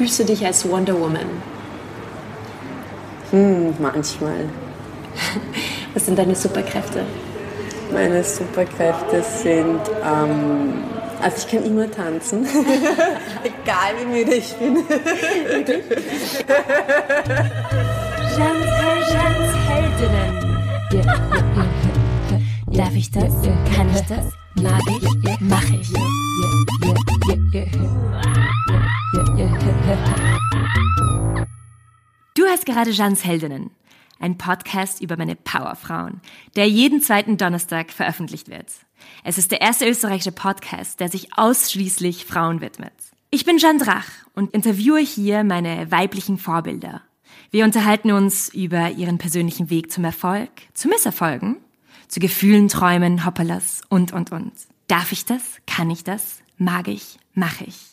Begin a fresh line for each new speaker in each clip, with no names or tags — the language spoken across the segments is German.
Fühlst du dich als Wonder Woman?
Hm, manchmal.
Was sind deine Superkräfte?
Meine Superkräfte sind, ähm, also ich kann immer tanzen, egal wie müde ich bin.
Jans, Heldinnen. Darf ich das? Kann ich das? Mag ich? Mach ich.
Du hast gerade Jans Heldinnen, ein Podcast über meine Powerfrauen, der jeden zweiten Donnerstag veröffentlicht wird. Es ist der erste österreichische Podcast, der sich ausschließlich Frauen widmet. Ich bin Jeanne Drach und interviewe hier meine weiblichen Vorbilder. Wir unterhalten uns über ihren persönlichen Weg zum Erfolg, zu Misserfolgen, zu Gefühlen, Träumen, Hoppalas und, und, und. Darf ich das? Kann ich das? Mag ich? Mach ich?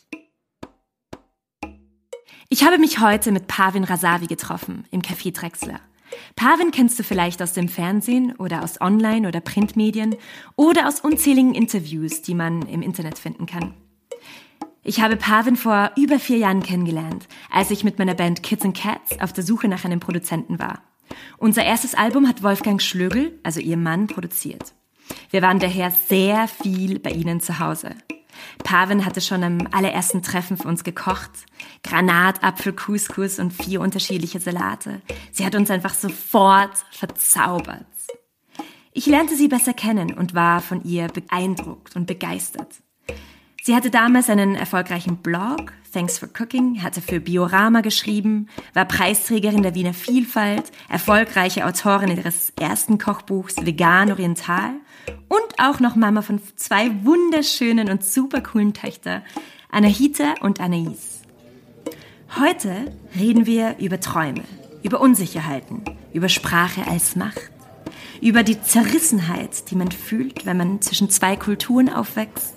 Ich habe mich heute mit Pavin Rasavi getroffen im Café Drexler. Pavin kennst du vielleicht aus dem Fernsehen oder aus Online- oder Printmedien oder aus unzähligen Interviews, die man im Internet finden kann. Ich habe Pavin vor über vier Jahren kennengelernt, als ich mit meiner Band Kids and Cats auf der Suche nach einem Produzenten war. Unser erstes Album hat Wolfgang Schlögel, also ihr Mann, produziert. Wir waren daher sehr viel bei ihnen zu Hause. Pavin hatte schon am allerersten Treffen für uns gekocht. Granat, Couscous und vier unterschiedliche Salate. Sie hat uns einfach sofort verzaubert. Ich lernte sie besser kennen und war von ihr beeindruckt und begeistert. Sie hatte damals einen erfolgreichen Blog, Thanks for Cooking, hatte für Biorama geschrieben, war Preisträgerin der Wiener Vielfalt, erfolgreiche Autorin ihres ersten Kochbuchs Vegan Oriental und auch noch Mama von zwei wunderschönen und super coolen Töchter, Anahita und Anais. Heute reden wir über Träume, über Unsicherheiten, über Sprache als Macht, über die Zerrissenheit, die man fühlt, wenn man zwischen zwei Kulturen aufwächst,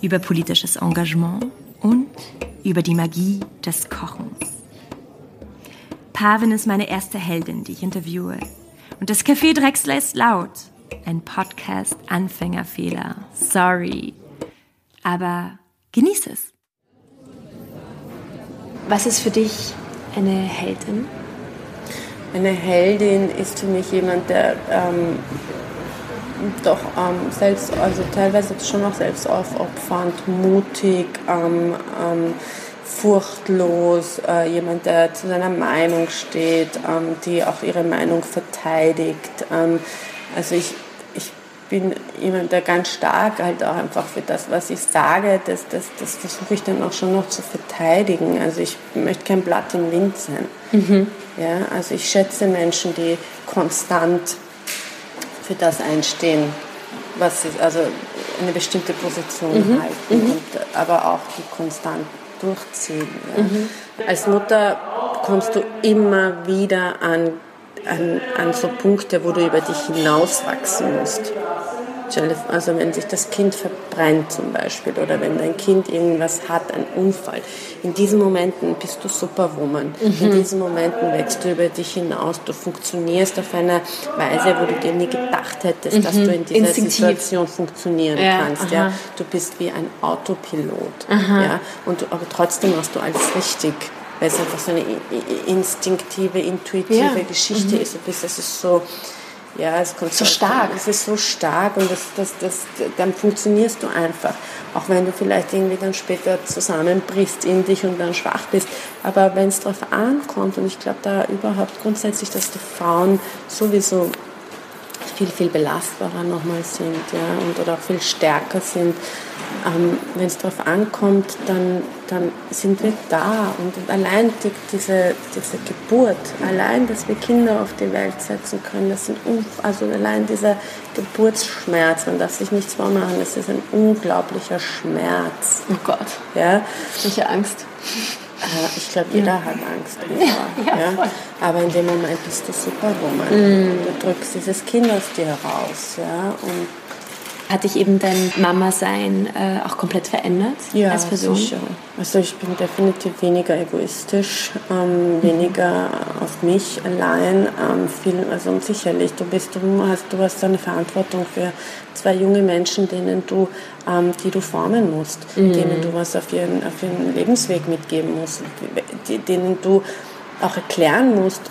über politisches Engagement und über die Magie des Kochens. Pavin ist meine erste Heldin, die ich interviewe. Und das Café Drexler ist laut. Ein Podcast-Anfängerfehler. Sorry. Aber genieß es.
Was ist für dich eine Heldin?
Eine Heldin ist für mich jemand, der ähm, doch ähm, selbst, also teilweise schon auch selbstaufopfernd, mutig, ähm, ähm, furchtlos, äh, jemand, der zu seiner Meinung steht, ähm, die auch ihre Meinung verteidigt. Also ich, ich bin jemand, der ganz stark halt auch einfach für das, was ich sage, das, das, das versuche ich dann auch schon noch zu verteidigen. Also ich möchte kein Blatt im Wind sein. Mhm. Ja, also ich schätze Menschen, die konstant für das einstehen, was sie, also eine bestimmte Position mhm. halten, mhm. Und, aber auch die konstant durchziehen. Ja. Mhm. Als Mutter kommst du immer wieder an, an, an so Punkte, wo du über dich hinauswachsen musst. Also wenn sich das Kind verbrennt zum Beispiel oder wenn dein Kind irgendwas hat, ein Unfall. In diesen Momenten bist du Superwoman. Mhm. In diesen Momenten wächst du über dich hinaus. Du funktionierst auf eine Weise, wo du dir nie gedacht hättest, mhm. dass du in dieser Instinktiv. Situation funktionieren ja, kannst. Ja. Du bist wie ein Autopilot. Ja. Und, aber trotzdem machst du alles richtig weil es einfach so eine instinktive, intuitive ja. Geschichte mhm. ist. Das ist so, ja, es kommt
so stark.
Es ist so stark und das, das, das, dann funktionierst du einfach. Auch wenn du vielleicht irgendwie dann später zusammenbrichst in dich und dann schwach bist. Aber wenn es darauf ankommt, und ich glaube da überhaupt grundsätzlich, dass die Frauen sowieso viel, viel belastbarer nochmal sind ja, und, oder auch viel stärker sind. Ähm, Wenn es darauf ankommt, dann, dann sind wir da. Und allein die, diese, diese Geburt, allein, dass wir Kinder auf die Welt setzen können, das sind also allein dieser Geburtsschmerz, man darf sich nichts vormachen, das ist ein unglaublicher Schmerz.
Oh Gott.
Ja?
Welche Angst.
Äh, ich glaube, jeder hat Angst davor. Ja, ja. Aber in dem Moment bist du Superwoman. Mm. Du drückst dieses Kind aus dir raus. Ja? Und
Hat dich eben dein Mama-Sein äh, auch komplett verändert als Person?
Sicher. Also ich bin definitiv weniger egoistisch, ähm, weniger auf mich allein. Ähm, viel, also sicherlich, du bist, du hast, du hast eine Verantwortung für zwei junge Menschen, denen du, ähm, die du formen musst, denen du was auf ihren, auf ihren Lebensweg mitgeben musst, denen du auch erklären musst,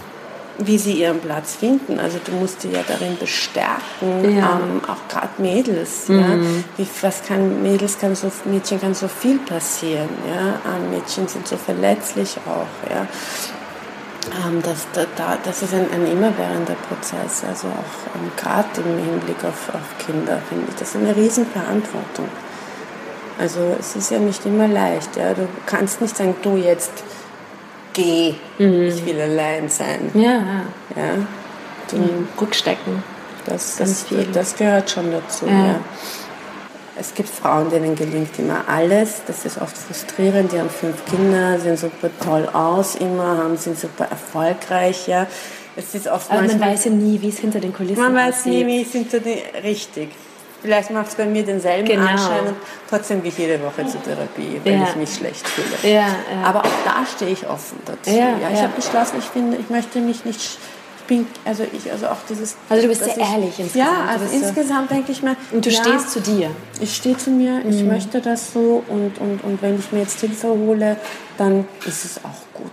wie sie ihren Platz finden. Also du musst die ja darin bestärken,
Ja.
ähm, auch gerade Mädels. Ja? Wie, was kann Mädels kann so Mädchen kann so viel passieren. Ja? Ähm, Mädchen sind so verletzlich auch. Ja? Ähm, das, da, da, das ist ein, ein immerwährender Prozess. Also auch ähm, gerade im Hinblick auf, auf Kinder finde ich das ist eine Riesenverantwortung. Also es ist ja nicht immer leicht. Ja? Du kannst nicht sagen, du jetzt geh, ich will allein sein.
Ja,
Ja? Du,
Rückstecken.
das, das, das gehört schon dazu.
Ja.
Ja. Es gibt Frauen, denen gelingt immer alles. Das ist oft frustrierend. Die haben fünf Kinder, sehen super toll aus immer, haben, sind super erfolgreich. Ja. Es ist oft
Aber man weiß ja nie, wie es hinter den Kulissen
man weiß nie, wie es hinter die richtig. Vielleicht macht es bei mir denselben
Genau.
Anschein und trotzdem gehe ich jede Woche zur Therapie, wenn
Ja.
ich mich schlecht fühle.
Ja.
Aber auch da stehe ich offen dazu.
Ja,
ich habe beschlossen, ich finde, ich möchte mich nicht. Bin, also ich, also auch dieses.
Also du bist sehr
ich,
ehrlich insgesamt.
Ja, also
bist so-
insgesamt denke ich mir.
Und du
ja,
stehst zu dir.
ich stehe zu mir, ich möchte das so und, und, und wenn ich mir jetzt Hilfe hole, dann ist es auch gut.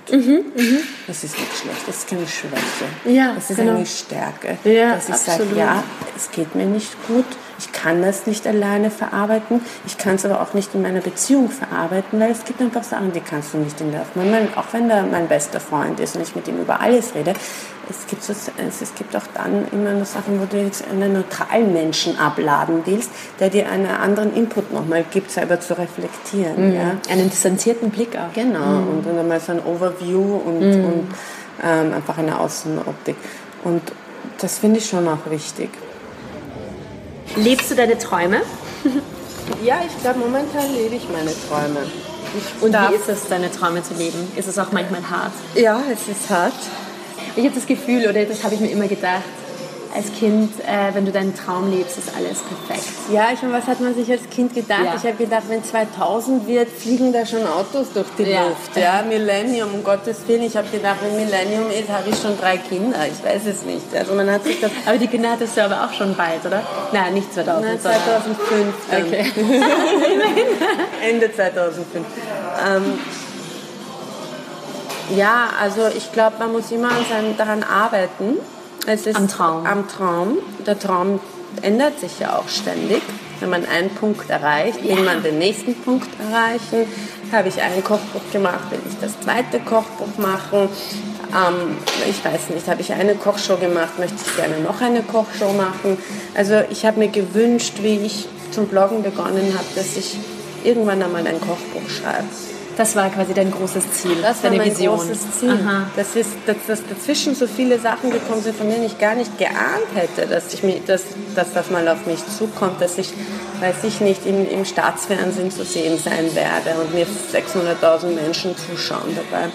Das ist nicht schlecht, das ist keine Schwäche.
Ja,
das ist
genau.
eine Stärke.
Ja,
dass ich sage, ja, es geht mir nicht gut, ich kann das nicht alleine verarbeiten, ich kann es aber auch nicht in meiner Beziehung verarbeiten, weil es gibt einfach Sachen, die kannst du nicht in der, mein, auch wenn der mein bester Freund ist und ich mit ihm über alles rede, es gibt, so, es, gibt auch dann immer noch Sachen, wo du jetzt einen neutralen Menschen abladen willst, der dir einen anderen Input nochmal gibt, selber zu reflektieren. Ja?
Einen distanzierten Blick auch.
Genau, und dann einmal so ein Overview und, und ähm, einfach eine Außenoptik. Und das finde ich schon auch wichtig.
Lebst du deine Träume?
Ja, ich glaube, momentan lebe ich meine Träume. Ich
Und
darf-
wie ist es, deine Träume zu leben? Ist es auch manchmal hart?
Ja, es ist hart.
Ich habe das Gefühl, oder das habe ich mir immer gedacht, als Kind, äh, wenn du deinen Traum lebst, ist alles perfekt.
Ja, ich meine, was hat man sich als Kind gedacht?
Ja.
Ich habe gedacht, wenn 2000 wird, fliegen da schon Autos durch die
Ja.
Luft. Ja, Millennium, um Gottes Willen. Ich habe gedacht, wenn Millennium ist, habe ich schon drei Kinder. Ich weiß es nicht. Also man hat sich das...
Aber die Kinder hattest du aber auch schon bald, oder? Nein, nicht 2000.
Nein,
sondern-
2005 dann.
Okay.
Ende 2005. Ähm, ja, also ich glaube, man muss immer daran arbeiten. Es ist
Am Traum.
Am Traum. Der Traum ändert sich ja auch ständig. Wenn man einen Punkt erreicht, will man den nächsten Punkt erreichen. Habe ich ein Kochbuch gemacht, will ich das zweite Kochbuch machen. Ähm, ich weiß nicht, habe ich eine Kochshow gemacht, möchte ich gerne noch eine Kochshow machen. Also ich habe mir gewünscht, wie ich zum Bloggen begonnen habe, dass ich irgendwann einmal ein Kochbuch schreibe.
Das war quasi dein großes Ziel,
Das war
deine
mein
Vision.
großes Ziel.
Aha.
Das ist, dass, dass dazwischen so viele Sachen gekommen sind, von denen ich gar nicht geahnt hätte, dass, ich mir, dass, dass das mal auf mich zukommt, dass ich, weiß ich nicht, im, im Staatsfernsehen zu sehen sein werde und mir 600.000 Menschen zuschauen dabei.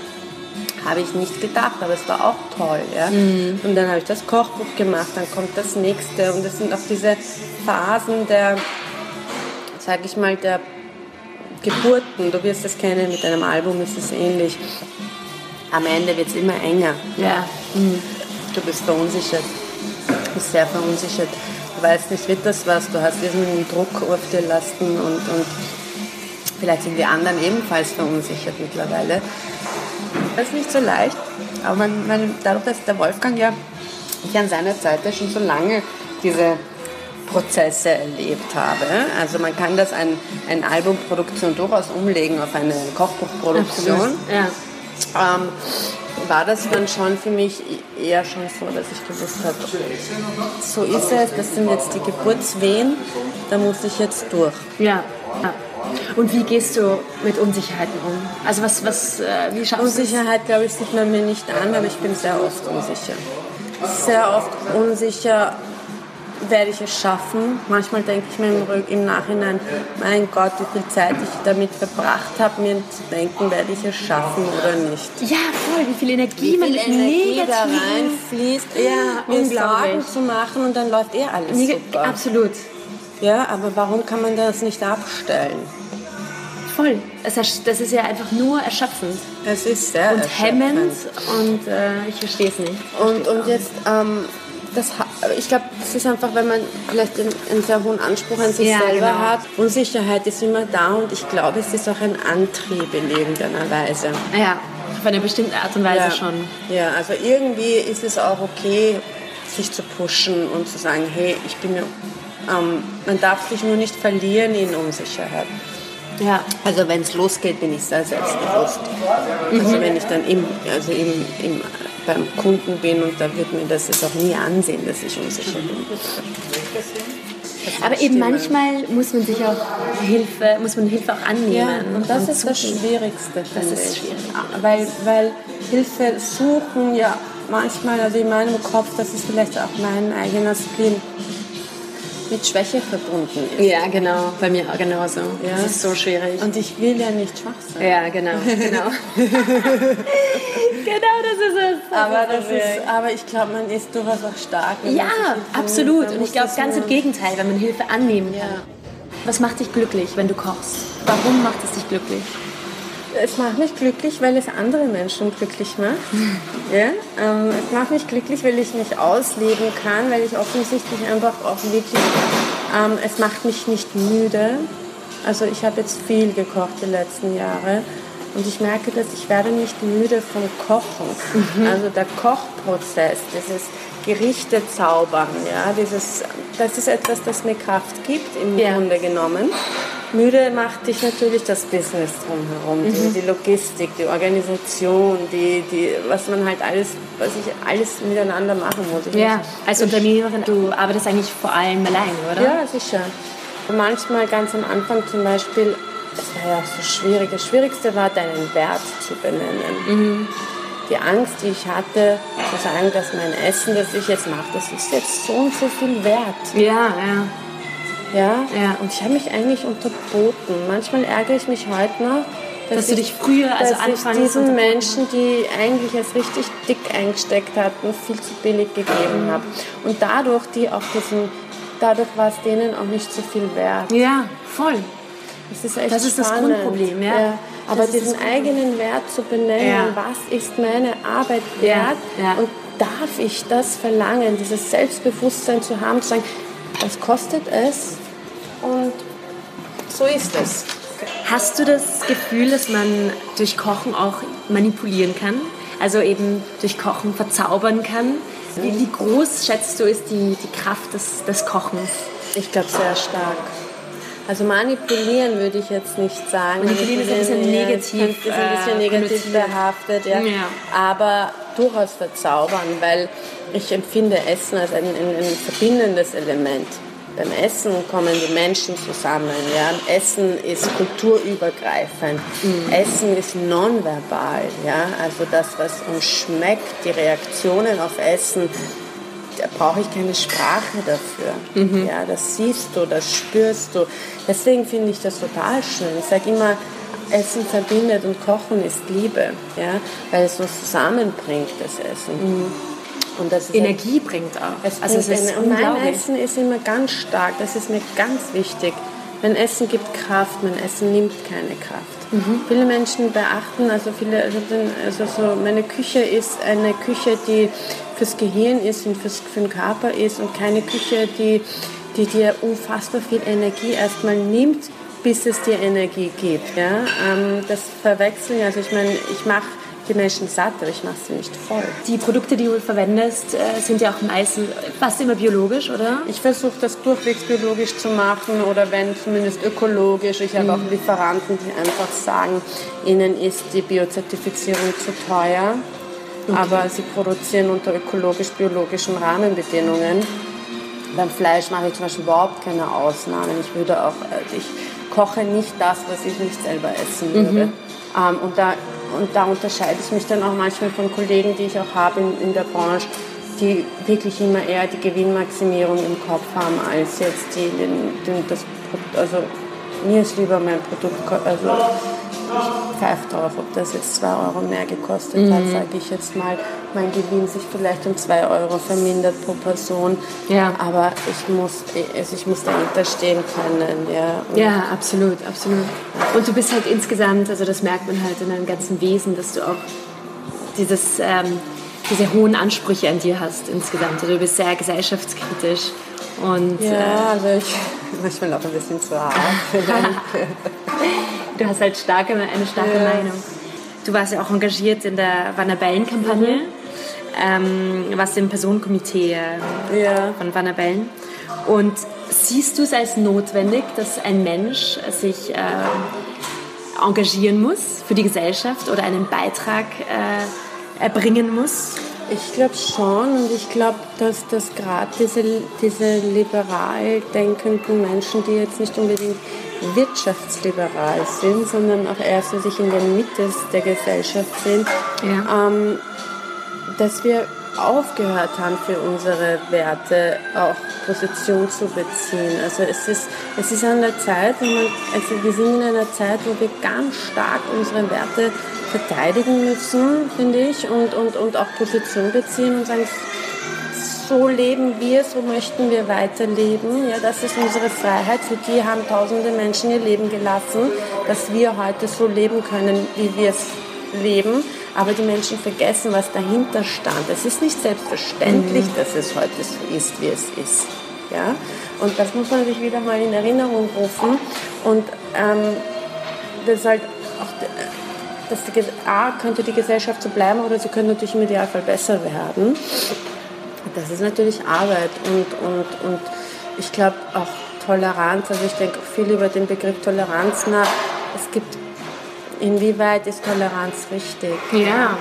Habe ich nicht gedacht, aber es war auch toll. Ja? Und dann habe ich das Kochbuch gemacht, dann kommt das nächste und es sind auch diese Phasen der, sage ich mal, der Geburten, du wirst es kennen, mit einem Album ist es ähnlich. Am Ende wird es immer enger.
Ja.
Du bist verunsichert. Du bist sehr verunsichert. Du weißt nicht, wird das was, du hast diesen Druck auf dir lasten und, und vielleicht sind die anderen ebenfalls verunsichert mittlerweile. Das ist nicht so leicht, aber man, man, dadurch, dass der Wolfgang ja ich an seiner Seite schon so lange diese Prozesse erlebt habe. Also man kann das ein, eine Albumproduktion durchaus umlegen auf eine Kochbuchproduktion.
Ja.
Ähm, war das dann schon für mich eher schon so, dass ich gewusst habe, so ist es, das sind jetzt die Geburtswehen, da muss ich jetzt durch.
Ja. ja. Und wie gehst du mit Unsicherheiten um? Also was, was, äh, wie schaffst du?
Unsicherheit, glaube ich, sieht man mir nicht an, aber ich bin sehr oft unsicher. Sehr oft unsicher, werde ich es schaffen. Manchmal denke ich mir im, Nachhinein, mein Gott, wie viel Zeit ich damit verbracht habe, mir zu denken, werde ich es schaffen oder nicht.
Ja, voll, wie viel Energie
Wie
man
viel Energie da reinfließt,
Ja,
mir
unglaublich.
Sorgen zu machen und dann läuft eh alles
Neg-
super.
Absolut.
Ja, aber warum kann man das nicht abstellen?
Voll. Das ist ja einfach nur erschöpfend
Es ist sehr
und hemmend und äh, ich verstehe es nicht.
Und, und jetzt, ähm, das, ha- ich glaube, das ist einfach, wenn man vielleicht einen, sehr hohen Anspruch an sich
Ja,
selber
genau.
hat. Unsicherheit ist immer da und ich glaube, es ist auch ein Antrieb in irgendeiner Weise.
Ja, auf eine bestimmte Art und Weise
ja.
schon.
Ja, also irgendwie ist es auch okay, sich zu pushen und zu sagen, hey, ich bin mir, ähm, man darf sich nur nicht verlieren in Unsicherheit.
Ja.
Also wenn es losgeht, bin ich sehr selbstbewusst. Also wenn ich dann im, also im, im, beim Kunden bin und da wird mir das jetzt auch nie ansehen, dass ich unsicher bin.
Aber eben manchmal muss man sich auch Hilfe, muss man Hilfe auch annehmen.
Ja, und das ist das
suchen.
Schwierigste, finde
ist schwierig.
Weil, weil Hilfe suchen ja manchmal, also in meinem Kopf, das ist vielleicht auch mein eigener Spleen, mit Schwäche verbunden ist.
Ja, genau. Bei mir auch genauso.
Ja.
Das ist so schwierig.
Und ich will ja nicht schwach sein.
ja, genau, genau. genau, das ist es.
Aber, das ist, aber ich glaube, man ist durchaus auch stark.
Ja, absolut. Und ich glaube,
das
ganz im Gegenteil, wenn man Hilfe annehmen
Ja.
kann. Was macht dich glücklich, wenn du kochst? Warum macht es dich glücklich?
Es macht mich glücklich, weil es andere Menschen glücklich macht. Ja? Ähm, es macht mich glücklich, weil ich mich ausleben kann, weil ich offensichtlich einfach auch wirklich, ähm, es macht mich nicht müde. Also ich habe jetzt viel gekocht die letzten Jahre und ich merke, dass ich werde nicht müde vom Kochen. Also der Kochprozess, dieses Gerichte zaubern, ja, dieses, das ist etwas, das mir Kraft gibt im
Ja.
Grunde genommen. Müde macht dich natürlich das Business drumherum, die, die Logistik, die Organisation, die, die, was man halt alles, was ich alles miteinander machen muss. Ich
Ja,
muss-
als Unternehmerin, du arbeitest eigentlich vor allem alleine, oder?
ja, sicher. Manchmal ganz am Anfang zum Beispiel, es war ja so schwierig. Das Schwierigste war, deinen Wert zu benennen. Die Angst, die ich hatte, zu sagen, dass mein Essen, das ich jetzt mache, das ist jetzt so und so viel wert.
Ja, ja.
Ja?
Ja.
Und ich habe mich eigentlich unterboten. Manchmal ärgere ich mich heute noch,
Dass du
ich-
dich früher, also
dass ich diesen Menschen, die eigentlich es richtig dick eingesteckt hatten, viel zu billig gegeben habe. Und dadurch, die auch diesen, dadurch war es denen auch nicht so viel wert.
Ja, voll.
Das ist echt
Das ist das. Grundproblem, ja.
Aber diesen eigenen Wert zu benennen,
Ja.
was ist meine Arbeit wert
ja.
und darf ich das verlangen, dieses Selbstbewusstsein zu haben, zu sagen, das kostet es und so ist es.
Hast du das Gefühl, dass man durch Kochen auch manipulieren kann? Also eben durch Kochen verzaubern kann? Wie, wie groß, schätzt du, ist die, die Kraft des, des Kochens?
Ich glaube sehr stark. Also manipulieren würde ich jetzt nicht sagen.
Manipulieren ist ein bisschen negativ,
Ist ein bisschen
äh,
negativ behaftet, ja.
Ja.
Aber durchaus verzaubern, weil ich empfinde Essen als ein, ein, ein verbindendes Element. Beim Essen kommen die Menschen zusammen. Ja? Essen ist kulturübergreifend.
Mhm.
Essen ist nonverbal. Ja? Also das, was uns schmeckt, die Reaktionen auf Essen, brauche ich keine Sprache dafür.
Mhm.
Ja, das siehst du, das spürst du. Deswegen finde ich das total schön. Ich sage immer, Essen verbindet und Kochen ist Liebe, ja, weil es uns zusammenbringt, das Essen. Und das ist
Energie bringt auch.
es
also es
bringt
ist
eine- und mein. Essen ist immer ganz stark, das ist mir ganz wichtig. Mein Essen gibt Kraft, mein Essen nimmt keine Kraft.
Mhm.
Viele Menschen beachten, also viele, also, den, also so, meine Küche ist eine Küche, die fürs Gehirn ist und fürs, für den Körper ist und keine Küche, die, die dir unfassbar viel Energie erstmal nimmt, bis es dir Energie gibt. Ja? Ähm, das verwechseln, also ich meine, ich mache die Menschen satt, aber ich mache sie nicht voll.
Die Produkte, die du verwendest, äh, sind ja auch meistens fast immer biologisch, oder?
Ich versuche das durchwegs biologisch zu machen oder wenn zumindest ökologisch. Ich habe auch Lieferanten, die einfach sagen, ihnen ist die Biozertifizierung zu teuer, aber sie produzieren unter ökologisch-biologischen Rahmenbedingungen. Beim Fleisch mache ich zum Beispiel überhaupt keine Ausnahmen. Ich würde auch, äh, ich koche nicht das, was ich nicht selber essen würde. Ähm, und, da, und da unterscheide ich mich dann auch manchmal von Kollegen, die ich auch habe in, in der Branche, die wirklich immer eher die Gewinnmaximierung im Kopf haben, als jetzt die, den, den, das, also mir ist lieber mein Produkt, also ich pfeife drauf, ob das jetzt 2 Euro mehr gekostet
Mhm.
hat, sage ich jetzt mal. Mein Gewinn sich vielleicht um 2 Euro vermindert pro Person.
Ja.
Aber ich muss, also ich muss dahinter stehen können. Ja. Und
Ja, absolut, absolut. Und du bist halt insgesamt, also das merkt man halt in deinem ganzen Wesen, dass du auch dieses, ähm, diese hohen Ansprüche an dir hast insgesamt. Also du bist sehr gesellschaftskritisch und äh,
Ja, also ich manchmal auch ein bisschen zu hart.
du hast halt starke, eine starke
Ja.
Meinung. Du warst ja auch engagiert in der Wanner Bellen-Kampagne, ähm, warst im Personenkomitee äh,
ja.
von Wanner Bellen. Und siehst du es als notwendig, dass ein Mensch sich äh, engagieren muss für die Gesellschaft oder einen Beitrag äh, erbringen muss?
Ich glaube schon und ich glaube, dass das gerade diese, diese liberal denkenden Menschen, die jetzt nicht unbedingt wirtschaftsliberal sind, sondern auch eher so sich in der Mitte der Gesellschaft sind,
Ja.
ähm, dass wir aufgehört haben, für unsere Werte auch Position zu beziehen. Also es ist, es ist an der Zeit, man, also wir sind in einer Zeit, wo wir ganz stark unsere Werte verteidigen müssen, finde ich, und, und, und auch Position beziehen und sagen, so leben wir, so möchten wir weiterleben. Ja, das ist unsere Freiheit. Für die haben tausende Menschen ihr Leben gelassen, dass wir heute so leben können, wie wir es leben. Aber die Menschen vergessen, was dahinter stand. Es ist nicht selbstverständlich, dass es heute so ist, wie es ist. Ja? Und das muss man sich wieder mal in Erinnerung rufen. Und ähm, das halt auch, dass die, A, könnte die Gesellschaft so bleiben oder sie könnte natürlich im Idealfall besser werden. Das ist natürlich Arbeit und, und, und ich glaube auch Toleranz, also ich denke auch viel über den Begriff Toleranz nach. Es gibt, inwieweit ist Toleranz richtig?
Ja,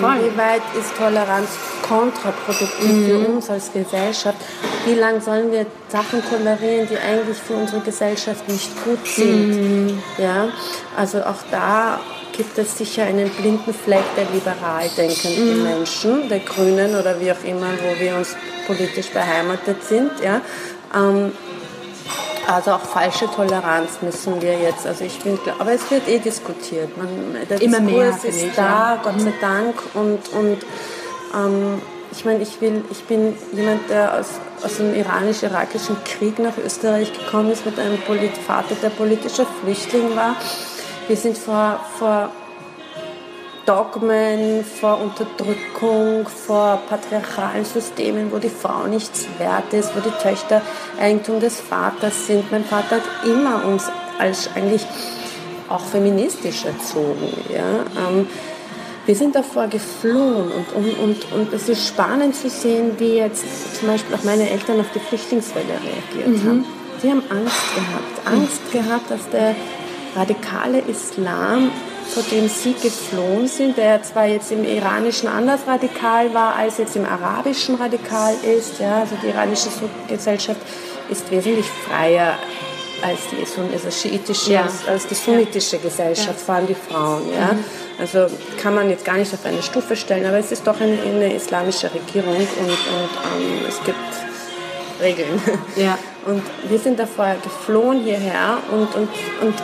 voll.
Inwieweit ist Toleranz kontraproduktiv für uns als Gesellschaft? Wie lange sollen wir Sachen tolerieren, die eigentlich für unsere Gesellschaft nicht gut sind? Ja, also auch da gibt es sicher einen blinden Fleck der liberal denkenden Menschen, der Grünen oder wie auch immer, wo wir uns politisch beheimatet sind. Ja. Ähm, also auch falsche Toleranz müssen wir jetzt, also ich bin klar, aber es wird eh diskutiert. Man, der
Immer mehr,
Diskurs
finde
ist
ich,
da,
ja.
Gott sei Dank. Und, und ähm, ich meine, ich, will, ich bin jemand, der aus, aus dem iranisch-irakischen Krieg nach Österreich gekommen ist, mit einem Polit Vater, der politischer Flüchtling war. Wir sind vor, vor Dogmen, vor Unterdrückung, vor patriarchalen Systemen, wo die Frau nichts wert ist, wo die Töchter Eigentum des Vaters sind. Mein Vater hat immer uns als eigentlich auch feministisch erzogen. Ja? Ähm, wir sind davor geflohen und, und, und, und es ist spannend zu sehen, wie jetzt zum Beispiel auch meine Eltern auf die Flüchtlingswelle reagiert haben. Die haben Angst gehabt. Angst gehabt, dass der radikale Islam, vor dem sie geflohen sind, der zwar jetzt im iranischen anders radikal war, als jetzt im arabischen radikal ist. Ja, also die iranische Gesellschaft ist wesentlich freier als die, also schiitische,
Ja.
als, die sunnitische Gesellschaft, vor allem die Frauen. Ja? Also kann man jetzt gar nicht auf eine Stufe stellen, aber es ist doch eine, eine islamische Regierung und, und ähm, es gibt Regeln.
Ja.
Und wir sind davor geflohen hierher und, und, und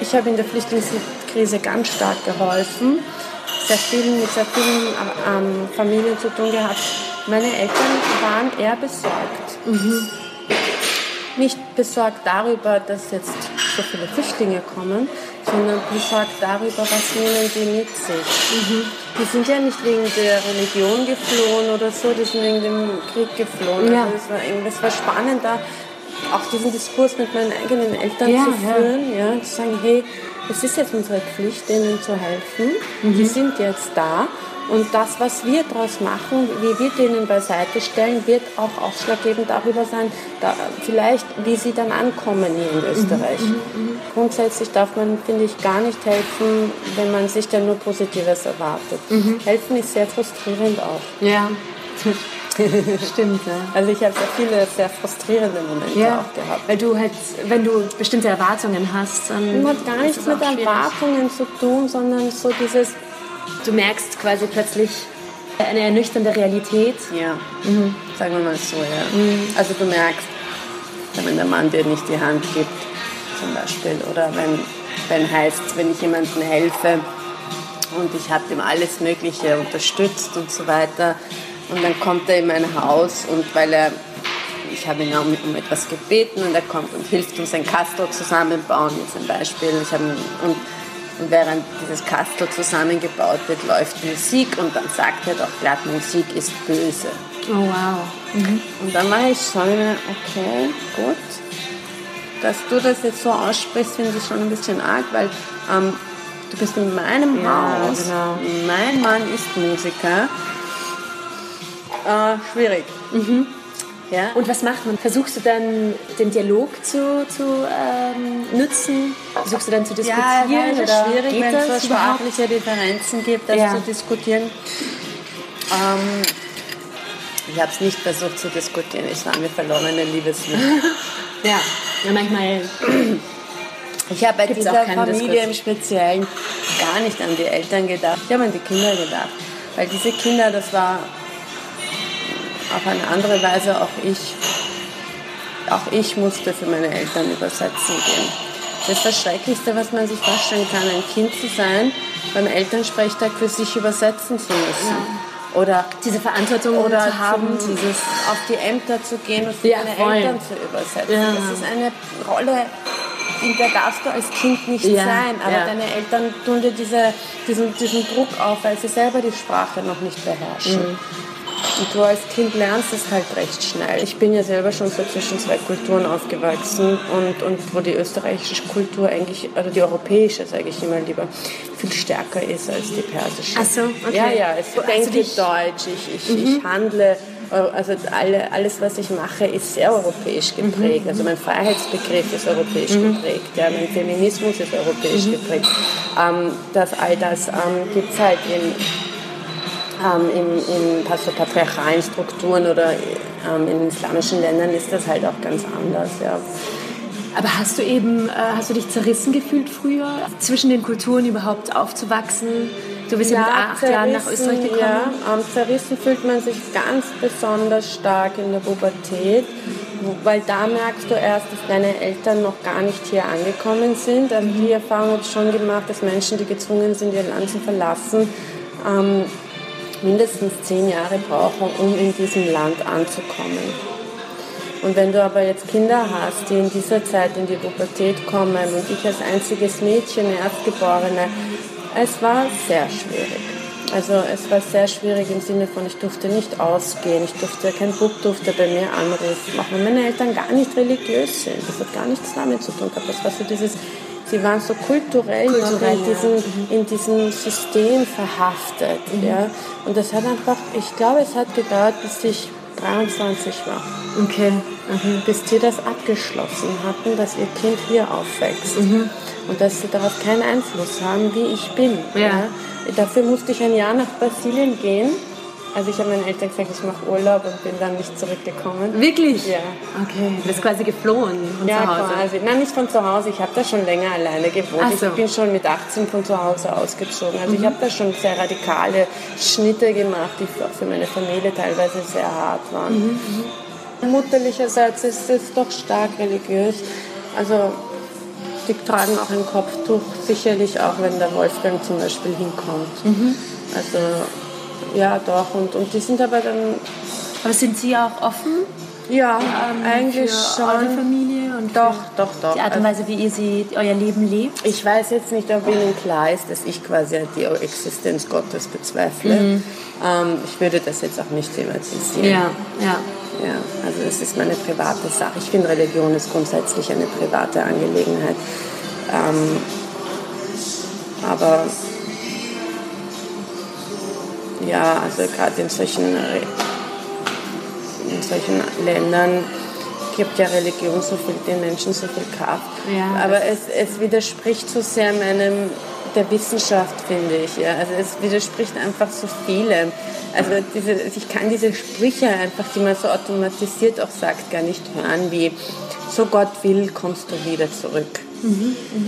ich habe in der Flüchtlingskrise ganz stark geholfen, sehr vielen, mit sehr vielen ähm, Familien zu tun gehabt. Meine Eltern waren eher besorgt. Nicht besorgt darüber, dass jetzt so viele Flüchtlinge kommen, sondern besorgt darüber, was nehmen die mit sich. Die sind ja nicht wegen der Religion geflohen oder so, die sind wegen dem Krieg geflohen.
Ja.
Also das, war, das war spannend, da auch diesen Diskurs mit meinen eigenen Eltern
Ja,
zu
ja.
führen, ja. zu sagen, hey, es ist jetzt unsere Pflicht, denen zu helfen.
Mhm.
Die sind jetzt da. Und das, was wir daraus machen, wie wir denen beiseite stellen, wird auch ausschlaggebend darüber sein, da, vielleicht wie sie dann ankommen hier in Österreich.
Mhm,
Grundsätzlich darf man, finde ich, gar nicht helfen, wenn man sich dann nur Positives erwartet.
Mhm.
Helfen ist sehr frustrierend auch.
Ja, stimmt. Ja.
Also ich habe sehr viele sehr frustrierende Momente
Ja,
auch gehabt.
weil du halt, wenn du bestimmte Erwartungen hast, dann
Das hat gar nichts mit
schwierig.
Erwartungen zu tun, sondern so dieses,
Du merkst quasi plötzlich eine ernüchternde Realität.
ja, sagen wir mal so, ja. Also du merkst, wenn der Mann dir nicht die Hand gibt, zum Beispiel. Oder wenn, wenn heißt, wenn ich jemandem helfe und ich habe dem alles Mögliche unterstützt und so weiter. Und dann kommt er in mein Haus und weil er, ich habe ihn um, um etwas gebeten und er kommt und hilft uns ein Kastel zusammenbauen, jetzt ein Beispiel. Ich habe und und während dieses Kastel zusammengebaut wird, läuft Musik und dann sagt er doch glatt, Musik ist böse.
Oh wow.
Mhm. Und dann war ich schon, okay, gut. Dass du das jetzt so aussprichst, finde ich schon ein bisschen arg, weil ähm, du bist in meinem
Ja,
Haus,
genau.
mein Mann ist Musiker. Äh, schwierig. Ja?
Und was macht man? Versuchst du dann den Dialog zu, zu ähm, nutzen? Versuchst du dann zu
Ja,
diskutieren?
es ist
oder
schwierig,
geht
wenn
das
es so sprachliche Differenzen gibt, das
Ja.
zu diskutieren. Ähm, ich habe es nicht versucht zu diskutieren, es war mir verlorene Liebesmühe.
Ja. ja, manchmal.
Ich habe bei
Gibt's
dieser Familie im Speziellen gar nicht an die Eltern gedacht. Ich habe an die Kinder gedacht. Weil diese Kinder, das war auf eine andere Weise auch ich. Auch ich musste für meine Eltern übersetzen gehen. Das ist das Schrecklichste, was man sich vorstellen kann, ein Kind zu sein, beim Elternsprechtag für sich übersetzen zu müssen. Oder
Diese Verantwortung
oder
zu haben,
zum,
dieses.
auf die Ämter zu gehen und für
Ja,
deine
voll.
Eltern zu übersetzen.
Ja.
Das ist eine Rolle, in der darfst du als Kind nicht
Ja,
sein. Aber
ja.
deine Eltern tun dir diese, diesen, diesen Druck auf, weil sie selber die Sprache noch nicht beherrschen.
Mhm.
Und du als Kind lernst es halt recht schnell. Ich bin ja selber schon so zwischen zwei Kulturen aufgewachsen und, und wo die österreichische Kultur eigentlich, oder die europäische, sage ich immer lieber, viel stärker ist als die persische.
Ach so, okay.
Ja, ja,
Hast du
denke
dich-
Deutsch, ich, ich, ich handle, also alle, alles, was ich mache, ist sehr europäisch geprägt. Also mein Freiheitsbegriff ist europäisch geprägt, ja, mein Feminismus ist europäisch geprägt. Ähm, das, all das ähm, gibt es halt in, ähm, in, in so patriarchalen Strukturen oder ähm, in islamischen Ländern ist das halt auch ganz anders. Ja.
Aber hast du eben, äh, hast du dich zerrissen gefühlt früher, zwischen den Kulturen überhaupt aufzuwachsen? Du bist ja, mit acht Jahren nach Österreich gekommen.
Ja, ähm, zerrissen fühlt man sich ganz besonders stark in der Pubertät, weil da merkst du erst, dass deine Eltern noch gar nicht hier angekommen sind. Also die Erfahrung habe ich schon gemacht, dass Menschen, die gezwungen sind, ihr Land zu verlassen, ähm, mindestens zehn Jahre brauchen, um in diesem Land anzukommen. Und wenn du aber jetzt Kinder hast, die in dieser Zeit in die Pubertät kommen und ich als einziges Mädchen, Erstgeborene, es war sehr schwierig. Also es war sehr schwierig im Sinne von, ich durfte nicht ausgehen, ich durfte, kein Bub durfte bei mir Anruf machen, weil meine Eltern gar nicht religiös sind. Das hat gar nichts damit zu tun gehabt. Das war so dieses, sie waren so kulturell,
Kulturell,
in,
ja.
diesem, in diesem System verhaftet. Ja. Und das hat einfach, ich glaube, es hat gedauert, bis ich 23 war
Okay.
bis die das abgeschlossen hatten, dass ihr Kind hier aufwächst und dass sie darauf keinen Einfluss haben, wie ich bin.
Ja.
Dafür musste ich ein Jahr nach Brasilien gehen. Also ich habe meinen Eltern gesagt, ich mache Urlaub und bin dann nicht zurückgekommen.
Wirklich?
Ja.
Okay. Du bist quasi geflohen von
Ja,
zu Hause.
quasi. Nein, nicht von zu Hause. Ich habe da schon länger alleine gewohnt.
So.
Ich bin schon mit 18 von zu Hause ausgezogen. Also ich habe da schon sehr radikale Schnitte gemacht, die auch für meine Familie teilweise sehr hart waren. Mutterlicherseits ist es doch stark religiös. Also die tragen auch ein Kopftuch, sicherlich auch, wenn der Wolfgang zum Beispiel hinkommt. Also ja, doch. Und, und die sind aber dann,
Aber sind Sie auch offen
ja,
ähm,
eigentlich
für
schon.
eure Familie und
Doch, doch, doch.
die Art und
Also-
Weise, wie ihr sie, euer Leben lebt?
Ich weiß jetzt nicht, ob Ihnen klar ist, dass ich quasi die Existenz Gottes bezweifle. Ähm, ich würde das jetzt auch nicht thematisieren.
ja.
Ja, also das ist meine private Sache. Ich finde, Religion ist grundsätzlich eine private Angelegenheit. Ähm, aber ja, also gerade in solchen, in solchen Ländern gibt ja Religion so viel, den Menschen so viel Kraft.
Ja,
aber es, es widerspricht so sehr meinem der Wissenschaft, finde ich. Ja. Also es widerspricht einfach so vielem. Also diese, ich kann diese Sprüche einfach, die man so automatisiert auch sagt, gar nicht hören, wie so Gott will, kommst du wieder zurück.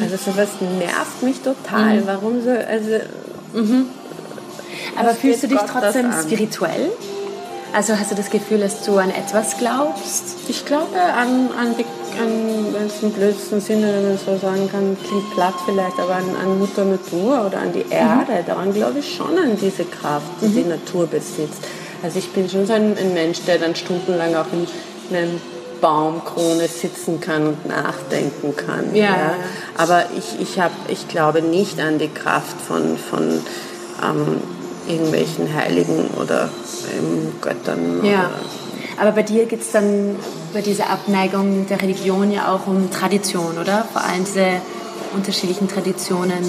Also sowas nervt mich total. Warum so? Also
Aber
Was
fühlst du dich
Gott das
trotzdem spirituell? Also hast du das Gefühl, dass du an etwas glaubst?
Ich glaube an, an, an wenn es im blödsten Sinne, wenn man so sagen kann, klingt platt vielleicht, aber an, an Mutter Natur oder an die Erde. Mhm. Daran glaube ich schon an diese Kraft, die mhm. die Natur besitzt. Also ich bin schon so ein, ein Mensch, der dann stundenlang auch in einem Baumkrone sitzen kann und nachdenken kann. Ja. ja. Aber ich, ich, hab, ich glaube nicht an die Kraft von, von ähm, irgendwelchen Heiligen oder ähm, Göttern.
Ja. Aber bei dir geht es dann bei dieser Abneigung der Religion ja auch um Tradition, oder? Vor allem diese unterschiedlichen Traditionen.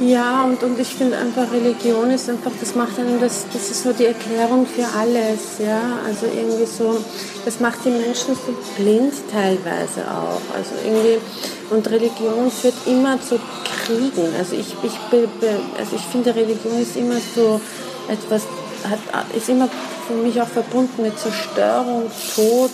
Ja, und, und ich finde einfach, Religion ist einfach, das macht einem, das, das ist so die Erklärung für alles, ja. Also irgendwie so, das macht die Menschen so blind teilweise auch. Also irgendwie, und Religion führt immer zu Kriegen. Also ich, ich, also ich finde, Religion ist immer so etwas, hat, ist immer für mich auch verbunden mit Zerstörung, Tod,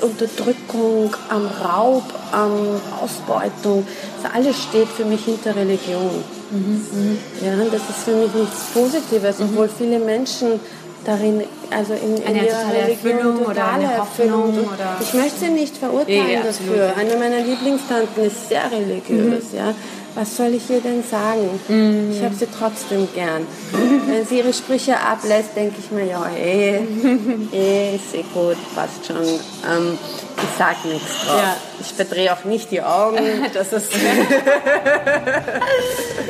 Unterdrückung, am Raub, am Ausbeutung. Das alles steht für mich hinter Religion. Mhm. Ja, das ist für mich nichts Positives, mhm. obwohl viele Menschen darin, also in, in
eine ihrer Religion Erfüllung oder eine Erfüllung. Oder
ich möchte sie nicht verurteilen ja, dafür. Eine meiner Lieblingstanten ist sehr religiös. Mhm. Ja was soll ich ihr denn sagen? Mm. Ich habe sie trotzdem gern. Wenn sie ihre Sprüche ablässt, denke ich mir, ja, eh, eh, ist eh gut, passt schon. Ähm, ich sage nichts drauf. Ja. Ich verdrehe auch nicht die Augen.
Das ist,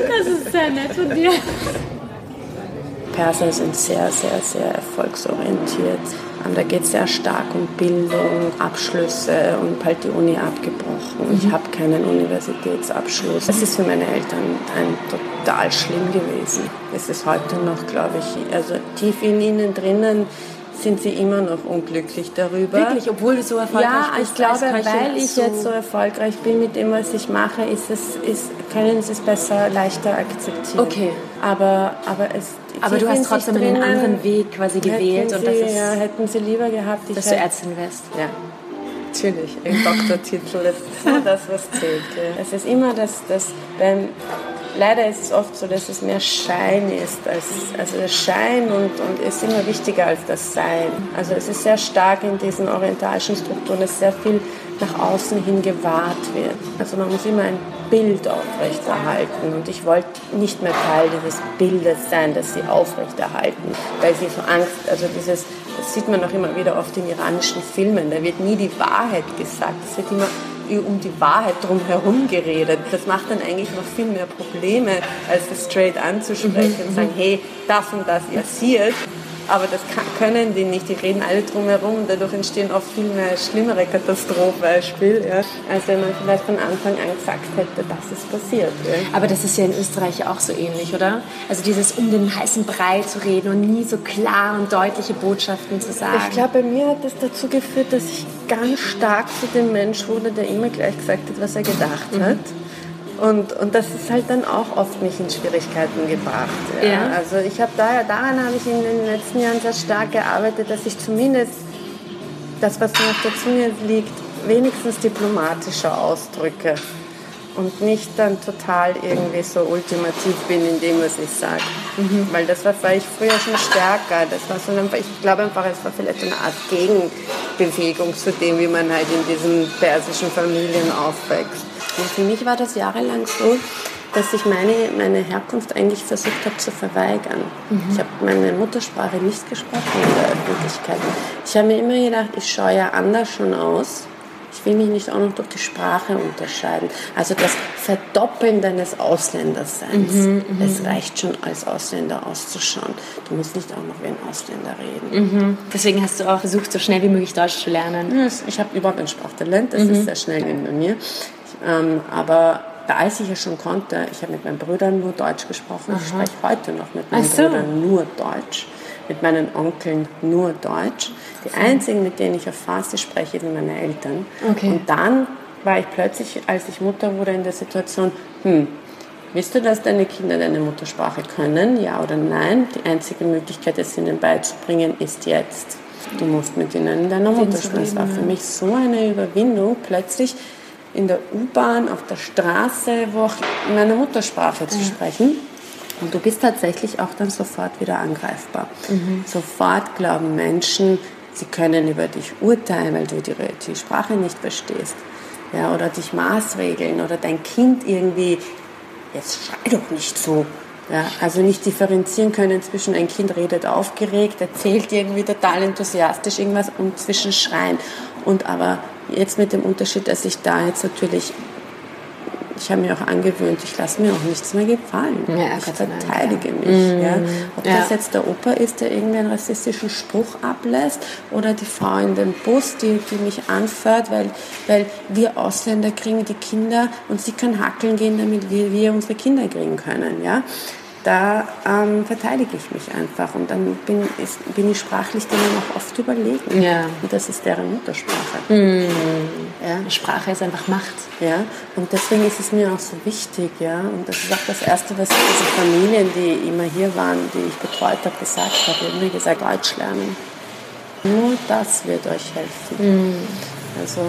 das ist sehr nett von dir.
Perser sind sehr, sehr, sehr erfolgsorientiert. Da geht es sehr stark um Bildung, Abschlüsse und bald die Uni abgebrochen. Mhm. Ich habe keinen Universitätsabschluss. Das ist für meine Eltern ein total schlimm gewesen. Es ist heute noch, glaube ich, also tief in ihnen drinnen sind sie immer noch unglücklich darüber.
Wirklich, obwohl du so erfolgreich
ja, bist? Ja, ich glaube, weil ich so jetzt so erfolgreich bin mit dem, was ich mache, ist es, ist, können sie es besser, leichter akzeptieren.
Okay.
Aber, aber es
aber du hast trotzdem einen anderen Weg quasi gewählt.
Sie, und das ist, ja, hätten sie lieber gehabt,
dass du Ärztin wärst.
Ja. Natürlich, ein Doktortitel ist das, was zählt. Ja. Es ist immer das, das beim, leider ist es oft so, dass es mehr Schein ist. Als, also der Schein und, und ist immer wichtiger als das Sein. Also es ist sehr stark in diesen orientalischen Strukturen, dass sehr viel nach außen hin gewahrt wird. Also man muss immer ein Bild aufrechterhalten. Und ich wollte nicht mehr Teil dieses Bildes sein, das sie aufrechterhalten, weil sie so Angst, also dieses, das sieht man auch immer wieder oft in iranischen Filmen, da wird nie die Wahrheit gesagt, es wird immer um die Wahrheit drum herum geredet. Das macht dann eigentlich noch viel mehr Probleme, als das straight anzusprechen und sagen, hey, das und das passiert aber das kann, können die nicht. Die reden alle drumherum und dadurch entstehen oft viel mehr schlimmere Katastrophenbeispiele, ja, als wenn man vielleicht von Anfang an gesagt hätte, dass es passiert. Ja.
Aber das ist ja in Österreich auch so ähnlich, oder? Also dieses um den heißen Brei zu reden und nie so klar und deutliche Botschaften zu sagen.
Ich glaube, bei mir hat das dazu geführt, dass ich ganz stark zu dem Mensch wurde, der immer gleich gesagt hat, was er gedacht mhm. hat. Und, und das ist halt dann auch oft mich in Schwierigkeiten gebracht. Ja. ja. Also ich habe daher, daran habe ich in den letzten Jahren sehr stark gearbeitet, dass ich zumindest das, was mir auf der Zunge liegt, wenigstens diplomatischer ausdrücke und nicht dann total irgendwie so ultimativ bin in dem, was ich sage. Mhm. Weil das war, war ich früher schon stärker. Das war so einfach, ich glaube einfach, es war vielleicht eine Art Gegenbewegung zu dem, wie man halt in diesen persischen Familien aufwächst. Und für mich war das jahrelang so, dass ich meine, meine Herkunft eigentlich versucht habe zu verweigern. Mhm. Ich habe meine Muttersprache nicht gesprochen in der Öffentlichkeit. Ich habe mir immer gedacht, ich schaue ja anders schon aus. Ich will mich nicht auch noch durch die Sprache unterscheiden. Also das Verdoppeln deines Ausländerseins, mhm, mhm. es reicht schon als Ausländer auszuschauen. Du musst nicht auch noch wie ein Ausländer reden.
Mhm. Deswegen hast du auch versucht, so schnell wie möglich Deutsch zu lernen.
Ich habe überhaupt ein Sprachtalent, das mhm. ist sehr schnell bei mir. Ähm, aber als ich ja schon konnte, ich habe mit meinen Brüdern nur Deutsch gesprochen, Aha. ich spreche heute noch mit meinen so. Brüdern nur Deutsch, mit meinen Onkeln nur Deutsch. Die einzigen, mit denen ich auf Farsi spreche, sind meine Eltern. Okay. Und dann war ich plötzlich, als ich Mutter wurde, in der Situation, hm, Willst du, dass deine Kinder deine Muttersprache können? Ja oder nein? Die einzige Möglichkeit, es ihnen beizubringen, ist jetzt. Du musst mit ihnen in deiner Muttersprache. Das war für mich so eine Überwindung, plötzlich in der U-Bahn, auf der Straße, wo auch in meiner Muttersprache zu sprechen. Und du bist tatsächlich auch dann sofort wieder angreifbar. Sofort glauben Menschen, sie können über dich urteilen, weil du die, die Sprache nicht verstehst. Ja, oder dich maßregeln oder dein Kind irgendwie, jetzt schrei doch nicht so. Ja, also nicht differenzieren können zwischen ein Kind redet aufgeregt, erzählt irgendwie total enthusiastisch irgendwas und zwischen Schreien. Und aber jetzt mit dem Unterschied, dass ich da jetzt natürlich ich habe mir auch angewöhnt, ich lasse mir auch nichts mehr gefallen.
Ja,
ich
sei Dank,
verteidige
ja.
mich. Ja. Ob das jetzt der Opa ist, der irgendwie einen rassistischen Spruch ablässt oder die Frau in dem Bus, die, die mich anfährt, weil, weil wir Ausländer kriegen die Kinder und sie können hackeln gehen, damit wir, wir unsere Kinder kriegen können. Ja. Da ähm, verteidige ich mich einfach und dann bin, ist, bin ich sprachlich denen auch oft überlegen.
Ja.
Und das ist deren Muttersprache. Ja.
Sprache ist einfach Macht.
Ja, und deswegen ist es mir auch so wichtig, ja. Und das ist auch das Erste, was diese Familien, die immer hier waren, die ich betreut habe, gesagt haben. Die haben mir gesagt, Deutsch lernen. Nur das wird euch helfen. Also,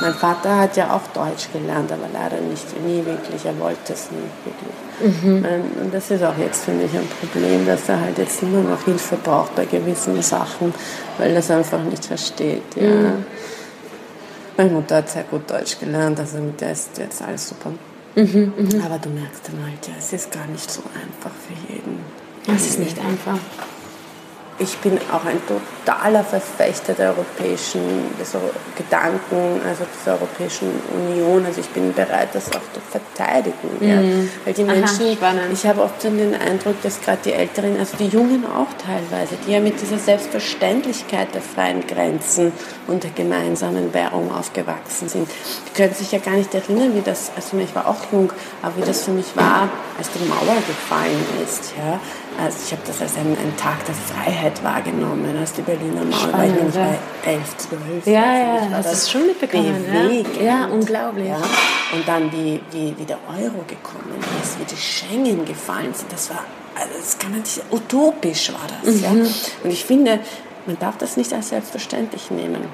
mein Vater hat ja auch Deutsch gelernt, aber leider nicht, nie wirklich. Er wollte es nie wirklich. Ähm, Und das ist auch jetzt für mich ein Problem, dass er halt jetzt immer noch Hilfe braucht bei gewissen Sachen, weil er es einfach nicht versteht, ja. Meine Mutter hat sehr gut Deutsch gelernt, also mit der ist jetzt alles super. Aber du merkst dann halt, ja, es ist gar nicht so einfach für jeden.
Es ist nicht einfach.
Ich bin auch ein totaler Verfechter der europäischen des Gedanken, also der Europäischen Union. Also ich bin bereit, das auch zu verteidigen. Ja. Weil die Menschen,
spannend.
ich habe oft den Eindruck, dass gerade die Älteren, also die Jungen auch teilweise, die ja mit dieser Selbstverständlichkeit der freien Grenzen und der gemeinsamen Währung aufgewachsen sind, die können sich ja gar nicht erinnern, wie das, also ich war auch jung, aber wie das für mich war, als die Mauer gefallen ist. Ja. Also ich habe das als einen, einen Tag der Freiheit wahrgenommen, als die Berliner Mauer war ich nämlich
ja.
bei 11, 12.
Ja,
also
ja,
das
es schon mitbekommen, ja?
bewegend,
Ja, unglaublich.
Ja. Und dann, wie, wie, wie der Euro gekommen ist, wie die Schengen gefallen sind, das war, also das kann man nicht, utopisch war das. Ja.
Mhm.
Und ich finde, man darf das nicht als selbstverständlich nehmen.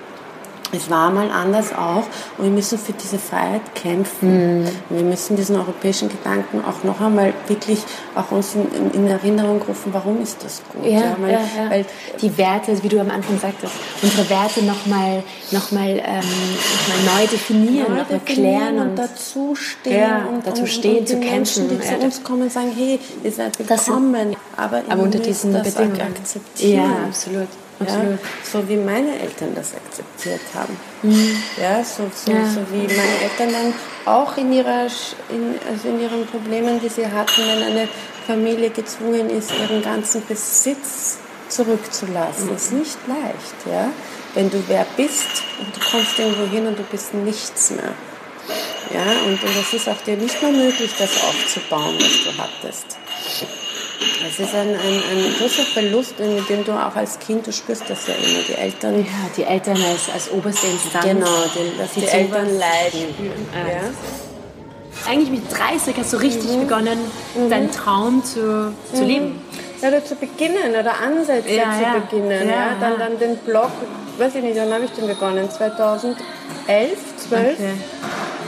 Es war mal anders auch und wir müssen für diese Freiheit kämpfen.
Mhm.
Wir müssen diesen europäischen Gedanken auch noch einmal wirklich auch uns in, in, in Erinnerung rufen, warum ist das gut?
Ja,
weil,
ja, ja.
weil
die Werte, wie du am Anfang sagtest, unsere Werte nochmal noch mal, ähm, noch mal neu definieren,
neu
noch mal
definieren
klären
und
und
dazu stehen
Ja,
und
dazu
und,
stehen,
und
zu
die Menschen,
kämpfen.
die
Ja,
zu uns kommen, sagen, hey, ihr seid willkommen, aber,
aber unter diesen Bedingungen.
akzeptieren.
Ja, absolut.
Ja, so wie meine Eltern das akzeptiert haben. Ja, so, so,
Ja.
so wie meine Eltern dann auch in, ihrer, in, also in ihren Problemen, die sie hatten, wenn eine Familie gezwungen ist, ihren ganzen Besitz zurückzulassen. Ist nicht leicht, ja. Wenn du wer bist und du kommst irgendwo hin und du bist nichts mehr. Ja, und, und es ist auch dir nicht mehr möglich, das aufzubauen, was du hattest. Es ist ein, ein, ein großer Verlust, mit dem du auch als Kind, du spürst das ja immer, die Eltern,
Ja, die Eltern als, als oberste Instanz.
genau, die, dass die,
die
Eltern leiden.
Ja.
Ja?
Eigentlich mit 30 hast du richtig begonnen, deinen Traum zu, zu leben.
Ja, oder zu beginnen oder Ansätze
Ja,
zu
ja.
beginnen.
Ja,
Dann, dann den Blog, weiß ich nicht, wann habe ich den begonnen? 2011, 12?
Okay.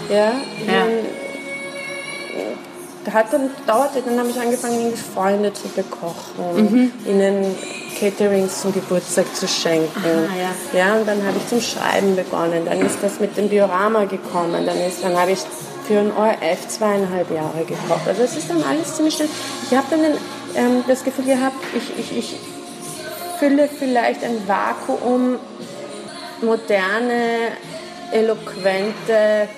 Ja,
Ja.
Dann, äh, hat dann dauerte, dann habe ich angefangen, irgendwie Freunde zu bekochen, ihnen Caterings zum Geburtstag zu schenken.
Aha, ja.
ja, und dann habe ich zum Schreiben begonnen. Dann ist das mit dem Diorama gekommen. Dann, ist, dann habe ich für ein ORF zweieinhalb Jahre gekocht. Also es ist dann alles ziemlich schnell. Ich habe dann den, ähm, das Gefühl gehabt, ich, ich, ich fülle vielleicht ein Vakuum moderne, eloquente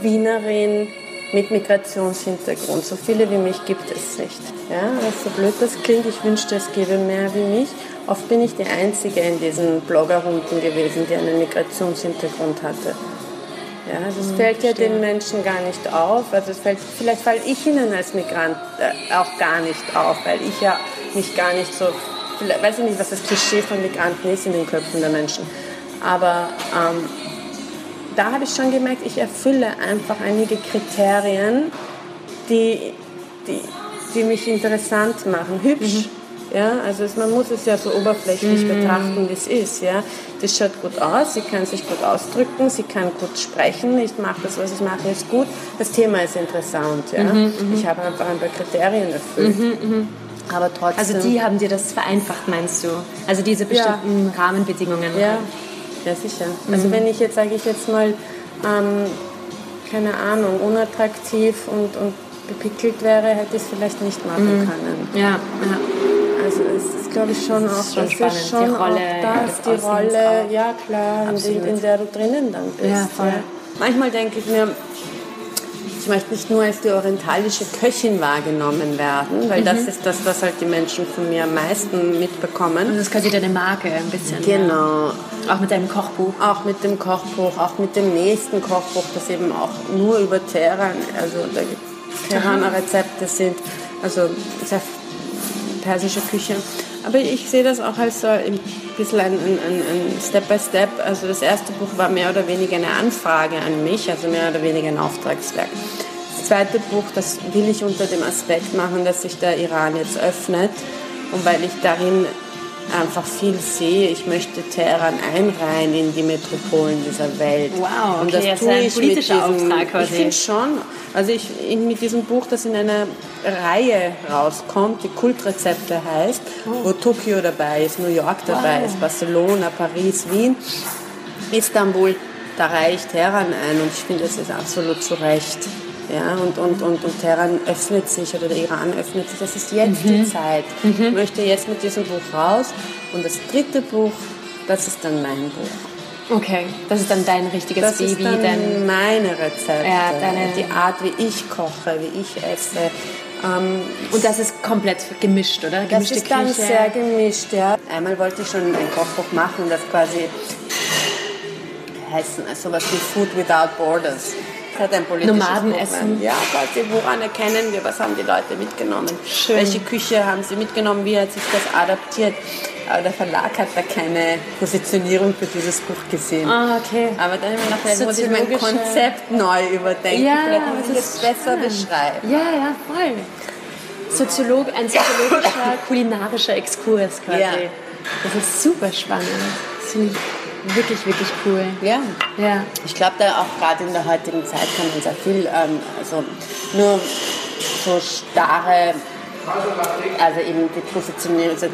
Wienerin mit Migrationshintergrund. So viele wie mich gibt es nicht. Ja, was so blöd das klingt, ich wünschte, es gäbe mehr wie mich. Oft bin ich die Einzige in diesen Bloggerrunden gewesen, die einen Migrationshintergrund hatte. Ja, also es fällt ja den Menschen gar nicht auf. Also es fällt, vielleicht falle ich ihnen als Migrant äh, auch gar nicht auf, weil ich ja mich gar nicht so, weiß ich nicht, was das Klischee von Migranten ist in den Köpfen der Menschen. Aber ähm, da habe ich schon gemerkt, ich erfülle einfach einige Kriterien, die, die, die mich interessant machen. Hübsch, Ja, also es, man muss es ja so oberflächlich betrachten, wie es ist. Ja, das schaut gut aus, sie kann sich gut ausdrücken, sie kann gut sprechen. Ich mache das, was ich mache, ist gut. Das Thema ist interessant. Ja, ich habe einfach ein paar Kriterien erfüllt. Aber trotzdem.
Also die haben dir das vereinfacht, meinst du? Also diese bestimmten Rahmenbedingungen.
Ja, ja sicher. Also wenn ich jetzt, sage ich jetzt mal, ähm, keine Ahnung, unattraktiv und, und bepickelt wäre, hätte ich es vielleicht nicht machen können.
Ja, ja.
Also es ist, glaube ich, schon auch,
ist schon
das ist schon
die Rolle
auch das, die Rolle,
auch.
ja klar, in, in der du drinnen dann bist.
Ja, voll.
Manchmal denke ich mir, ich möchte nicht nur als die orientalische Köchin wahrgenommen werden, weil
Mhm.
das ist das, was halt die Menschen von mir am meisten mitbekommen.
Das ist quasi deine Marke ein bisschen.
Genau.
Ja. Auch mit deinem Kochbuch.
Auch mit dem Kochbuch, auch mit dem nächsten Kochbuch, das eben auch nur über Teheran, also da Teheraner Rezepte sind, also sehr persische Küche. Aber ich sehe das auch als so ein bisschen ein, ein, ein, Step by Step. Also das erste Buch war mehr oder weniger eine Anfrage an mich, also mehr oder weniger ein Auftragswerk. Das zweite Buch, das will ich unter dem Aspekt machen, dass sich der Iran jetzt öffnet und weil ich darin einfach viel sehe. Ich möchte Teheran einreihen in die Metropolen dieser Welt.
Wow,
und
okay,
das
jetzt
tue
ein
ich
politischer
mit diesem,
Auftrag quasi.
Ich finde schon. Also ich mit diesem Buch, das in einer Reihe rauskommt, die Kultrezepte heißt,
Oh.
wo Tokio dabei ist, New York dabei ist, Barcelona, Paris, Wien, Istanbul, da reicht Teheran ein und ich finde, das ist absolut zu Recht. Ja, und, und, und, und Teheran öffnet sich oder der Iran öffnet sich. Das ist jetzt
Mhm.
die Zeit. Ich möchte jetzt mit diesem Buch raus. Und das dritte Buch, das ist dann mein Buch.
Okay, das ist dann dein richtiges
Das
Baby.
ist dann meine Rezepte,
Ja, deine-
die Art, wie ich koche, wie ich esse. Ähm,
und das ist komplett gemischt, oder?
das
Gemischte
ist dann
Küche.
sehr gemischt, ja. Einmal wollte ich schon ein Kochbuch machen, das quasi heißen, also sowas wie Food Without Borders. Hat ein politisches
Nomadenessen.
Programm. Ja, quasi, woran erkennen wir, was haben die Leute mitgenommen?
Schön.
Welche Küche haben sie mitgenommen? Wie hat sich das adaptiert? Aber der Verlag hat da keine Positionierung für dieses Buch gesehen.
Ah, okay.
Aber dann ich gedacht, vielleicht muss ich mein Konzept neu überdenken.
Ja,
vielleicht muss ich
das
es besser
spannend.
beschreiben.
Ja, ja, voll. Soziolog, ein soziologischer, kulinarischer Exkurs quasi.
Ja.
Das ist super spannend. Das wirklich, wirklich cool.
Ja.
Ja.
Ich glaube, da auch gerade in der heutigen Zeit kann man sehr viel, ähm, also nur so starre, also eben die Positionierung, also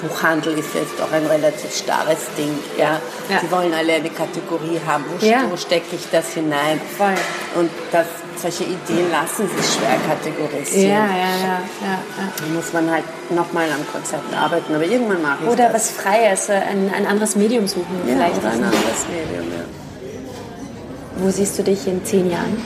Buchhandel ist jetzt auch ein relativ starres Ding. Ja?
Ja.
Sie wollen alle eine Kategorie haben, wo,
Ja.
wo stecke ich das hinein?
Voll.
Und das, solche Ideen lassen sich schwer
Ja,
kategorisieren.
ja, ja, ja, ja.
Da muss man halt nochmal am Konzept arbeiten, aber irgendwann mache ich
Oder
das.
was Freies, äh, ein, ein anderes Medium suchen
ja,
vielleicht.
oder ein anderes Medium, ja.
Wo siehst du dich in zehn Jahren?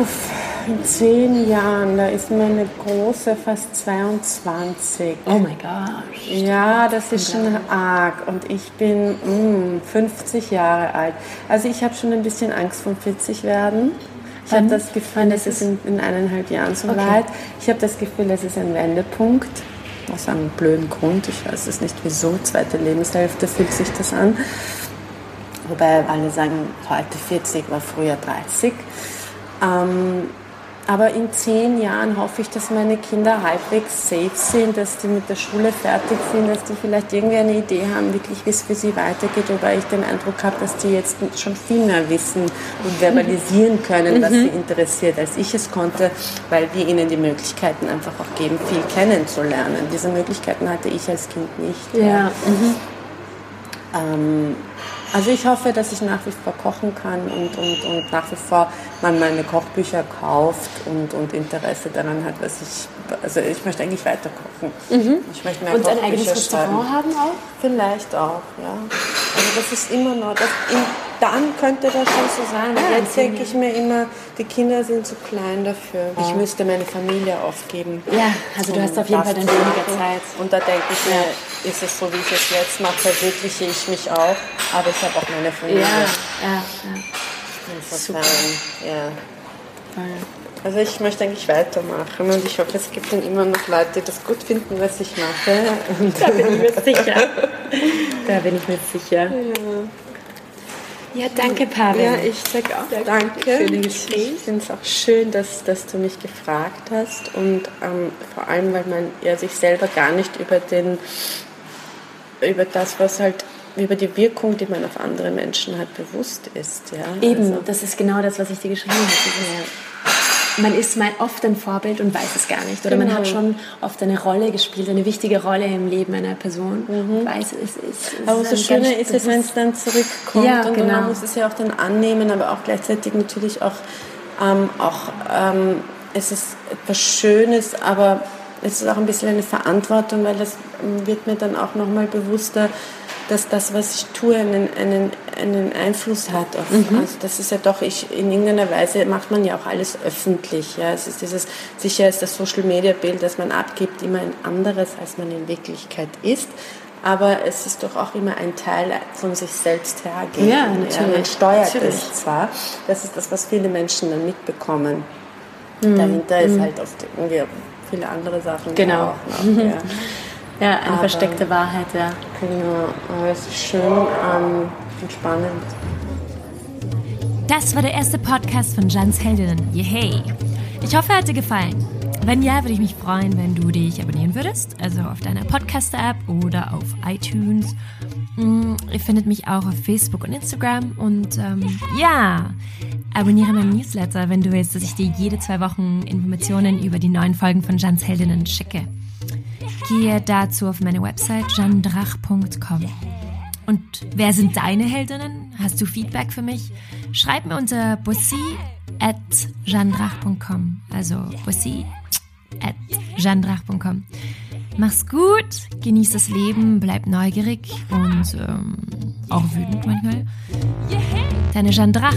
Uff, in zehn Jahren, da ist meine Große fast 22.
Oh mein Gott.
Ja, das ist schon arg. Und ich bin mm, 50 Jahre alt. Also ich habe schon ein bisschen Angst vom 40 werden. Ich habe das Gefühl, es ist in, in eineinhalb Jahren so weit. Ich habe das Gefühl, es ist ein Wendepunkt. Aus einem blöden Grund. Ich weiß es nicht wieso. Zweite Lebenshälfte fühlt sich das an. Wobei alle sagen, heute 40 war früher 30. Ähm, aber in zehn Jahren hoffe ich, dass meine Kinder halbwegs safe sind, dass die mit der Schule fertig sind, dass die vielleicht irgendwie eine Idee haben, wirklich wie es für sie weitergeht. Wobei ich den Eindruck habe, dass die jetzt schon viel mehr wissen und verbalisieren können, was sie interessiert, als ich es konnte, weil wir ihnen die Möglichkeiten einfach auch geben, viel kennenzulernen. Diese Möglichkeiten hatte ich als Kind nicht.
Ja.
Ähm, also ich hoffe, dass ich nach wie vor kochen kann und, und, und nach wie vor man meine Kochbücher kauft und, und Interesse daran hat, was ich, also ich möchte eigentlich weiter kochen. Ich möchte mehr
Und ein
Kochbücher
eigenes Restaurant haben auch?
Vielleicht auch, ja. Also das ist immer noch, das, in, dann könnte das schon so sein.
Ja,
Jetzt denke ich mir immer, die Kinder sind zu klein dafür. Ich müsste meine Familie aufgeben.
Ja, also du hast auf jeden Fall dann weniger. Zeit.
Und da denke ich mir, ist es so, wie ich es jetzt mache, verwirkliche ich mich auch, aber ich habe auch meine Familie.
Ja, ja, ja.
Insofern, ja. Also ich möchte eigentlich weitermachen und ich hoffe, es gibt dann immer noch Leute, die das gut finden, was ich mache. Und
Da bin ich mir sicher. Da bin ich mir sicher.
Ja, danke, Pavel.
Ja, ich sage auch
Ja,
danke
für den Gespräch.
Ich finde es auch schön, dass, dass du mich gefragt hast und ähm, vor allem, weil man ja sich selber gar nicht über den, über das, was halt über die Wirkung, die man auf andere Menschen hat, bewusst ist. Ja?
Eben,
Also,
das ist genau das, was ich dir geschrieben habe. Man ist mal oft ein Vorbild und weiß es gar nicht. Oder man
Genau.
hat schon oft eine Rolle gespielt, eine wichtige Rolle im Leben einer Person. Und weiß, es ist.
Mhm. aber
ist
so
einem
schöner ist es, wenn es dann zurückkommt
Ja,
und
genau.
man muss es ja auch dann annehmen, aber auch gleichzeitig natürlich auch, ähm, auch ähm, es ist etwas Schönes, aber es ist auch ein bisschen eine Verantwortung, weil das ähm, wird mir dann auch nochmal bewusster, dass das, was ich tue, einen, einen, einen Einfluss hat. Auf,
Mhm.
also das ist ja doch, ich, in irgendeiner Weise macht man ja auch alles öffentlich. Ja. Es ist dieses, sicher ist das Social-Media-Bild, das man abgibt, immer ein anderes, als man in Wirklichkeit ist. Aber es ist doch auch immer ein Teil von sich selbst hergeben.
Ja, natürlich.
man steuert
Natürlich.
es zwar. Das ist das, was viele Menschen dann mitbekommen.
Mhm.
Dahinter ist halt oft irgendwie viele andere Sachen.
Genau.
Auch noch, ja.
Ja, eine
Aber-
versteckte Wahrheit, ja.
Genau, aber es ist schön ähm, und spannend.
Das war der erste Podcast von Jans Heldinnen. Yay! Ich hoffe, er hat dir gefallen. Wenn ja, würde ich mich freuen, wenn du dich abonnieren würdest, also auf deiner Podcast-App oder auf iTunes. Mm, Ihr findet mich auch auf Facebook und Instagram. Und ähm, ja, abonniere meinen Newsletter, wenn du willst, dass ich dir jede zwei Wochen Informationen über die neuen Folgen von Jans Heldinnen schicke. Gehe dazu auf meine Website jandrach.com. Und wer sind deine Heldinnen? Hast du Feedback für mich? Schreib mir unter bussi at jandrach.com. Also bussi at jandrach.com. Mach's gut, genieß das Leben, bleib neugierig und ähm, auch wütend manchmal. Deine Jeanne Drach.